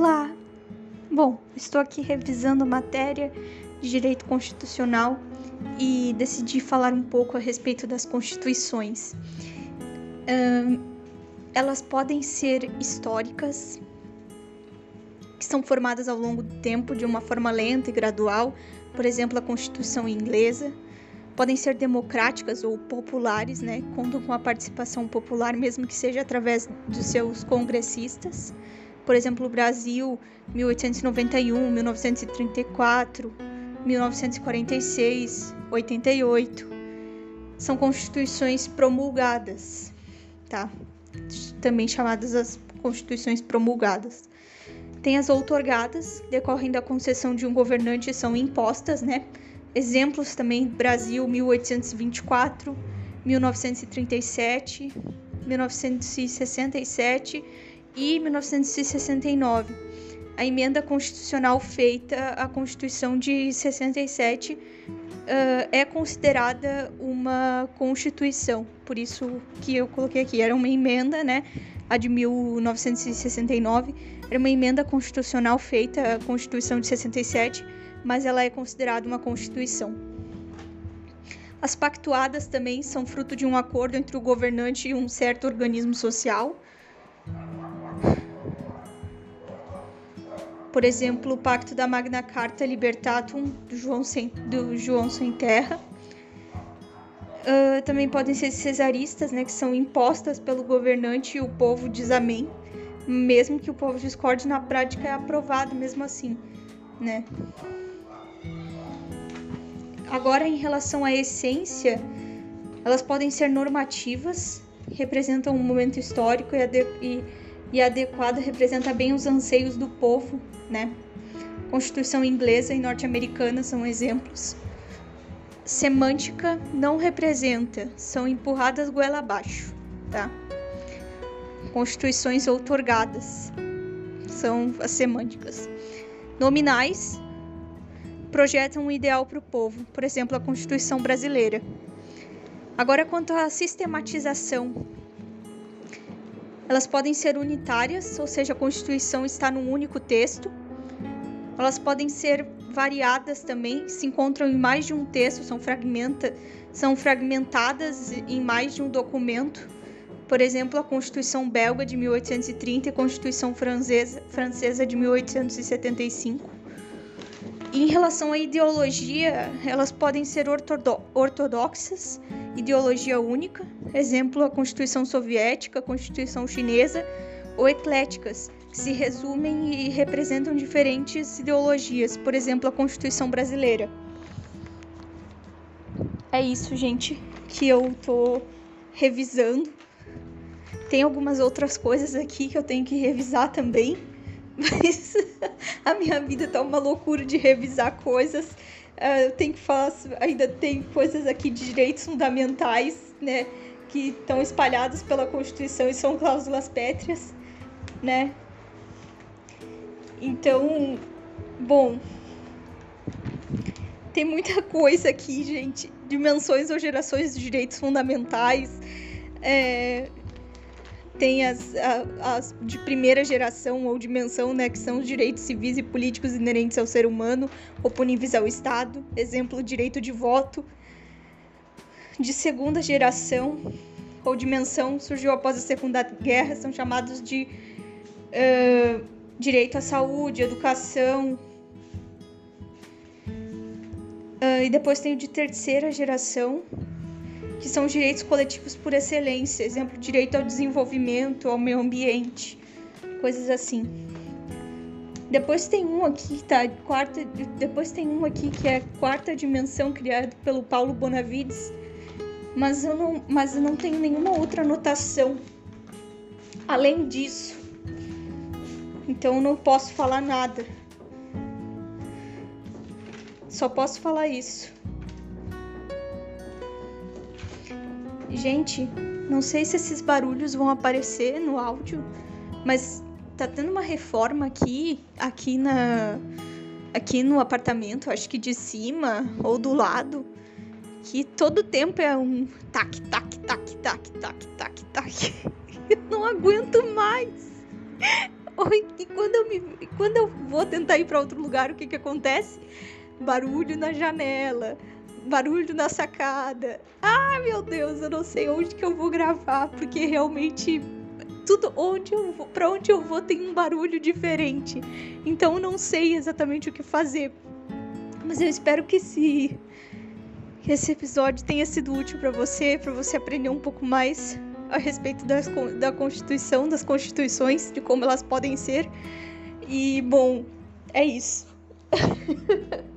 Olá! Bom, estou aqui revisando matéria de direito constitucional e decidi falar um pouco a respeito das constituições. elas podem ser históricas, que são formadas ao longo do tempo de uma forma lenta e gradual, por exemplo, a Constituição inglesa. Podem ser democráticas ou populares, né? Contam com a participação popular, mesmo que seja através dos seus congressistas por exemplo, o Brasil, 1891, 1934, 1946, 88. São constituições promulgadas, tá? Também chamadas as constituições promulgadas. Tem as outorgadas, decorrem da concessão de um governante, são impostas, né? Exemplos também: Brasil, 1824, 1937, 1967 e 1969. A emenda constitucional feita à Constituição de 67 uh, é considerada uma Constituição, por isso que eu coloquei aqui. Era uma emenda, né? A de 1969 era uma emenda constitucional feita à Constituição de 67, mas ela é considerada uma Constituição. As pactuadas também são fruto de um acordo entre o governante e um certo organismo social por exemplo, o Pacto da Magna Carta Libertatum do João Sem, do João Sem Terra. Uh, também podem ser cesaristas, né, que são impostas pelo governante e o povo diz amém, mesmo que o povo discorde, na prática é aprovado mesmo assim, né? Agora, em relação à essência, elas podem ser normativas, representam um momento histórico e, e e adequada representa bem os anseios do povo, né? Constituição inglesa e norte-americana são exemplos. Semântica não representa, são empurradas goela abaixo, tá? Constituições outorgadas são as semânticas. Nominais projetam um ideal para o povo, por exemplo, a Constituição brasileira. Agora, quanto à sistematização, elas podem ser unitárias, ou seja, a Constituição está num único texto. Elas podem ser variadas também, se encontram em mais de um texto, são, fragmenta, são fragmentadas em mais de um documento. Por exemplo, a Constituição belga de 1830 e a Constituição francesa, francesa de 1875. E em relação à ideologia, elas podem ser ortodoxas ideologia única, exemplo a Constituição Soviética, a Constituição Chinesa, ou ecléticas, que se resumem e representam diferentes ideologias, por exemplo, a Constituição Brasileira. É isso, gente, que eu tô revisando. Tem algumas outras coisas aqui que eu tenho que revisar também, mas a minha vida tá uma loucura de revisar coisas Uh, eu tenho que falar, ainda tem coisas aqui de direitos fundamentais, né, que estão espalhados pela Constituição e são cláusulas pétreas, né? Então, bom, tem muita coisa aqui, gente. Dimensões ou gerações de direitos fundamentais. É, tem as, as de primeira geração ou dimensão, né, que são os direitos civis e políticos inerentes ao ser humano, oponíveis ao Estado, exemplo, direito de voto. De segunda geração ou dimensão surgiu após a Segunda Guerra, são chamados de uh, direito à saúde, educação. Uh, e depois tem o de terceira geração, que são os direitos coletivos por excelência, exemplo, direito ao desenvolvimento, ao meio ambiente, coisas assim. Depois tem um aqui, tá? Quarta, depois tem um aqui que é quarta dimensão criado pelo Paulo Bonavides, mas eu não, mas eu não tenho nenhuma outra anotação além disso. Então eu não posso falar nada. Só posso falar isso. Gente, não sei se esses barulhos vão aparecer no áudio, mas tá tendo uma reforma aqui, aqui na aqui no apartamento, acho que de cima ou do lado, que todo tempo é um tac tac tac tac tac tac tac. Eu não aguento mais. E quando eu, me, quando eu vou tentar ir para outro lugar, o que que acontece? Barulho na janela, barulho na sacada. Ah, meu Deus, eu não sei onde que eu vou gravar, porque realmente tudo onde eu vou, para onde eu vou tem um barulho diferente. Então eu não sei exatamente o que fazer. Mas eu espero que se que esse episódio tenha sido útil para você, para você aprender um pouco mais a respeito das, da Constituição, das constituições, de como elas podem ser. E, bom, é isso.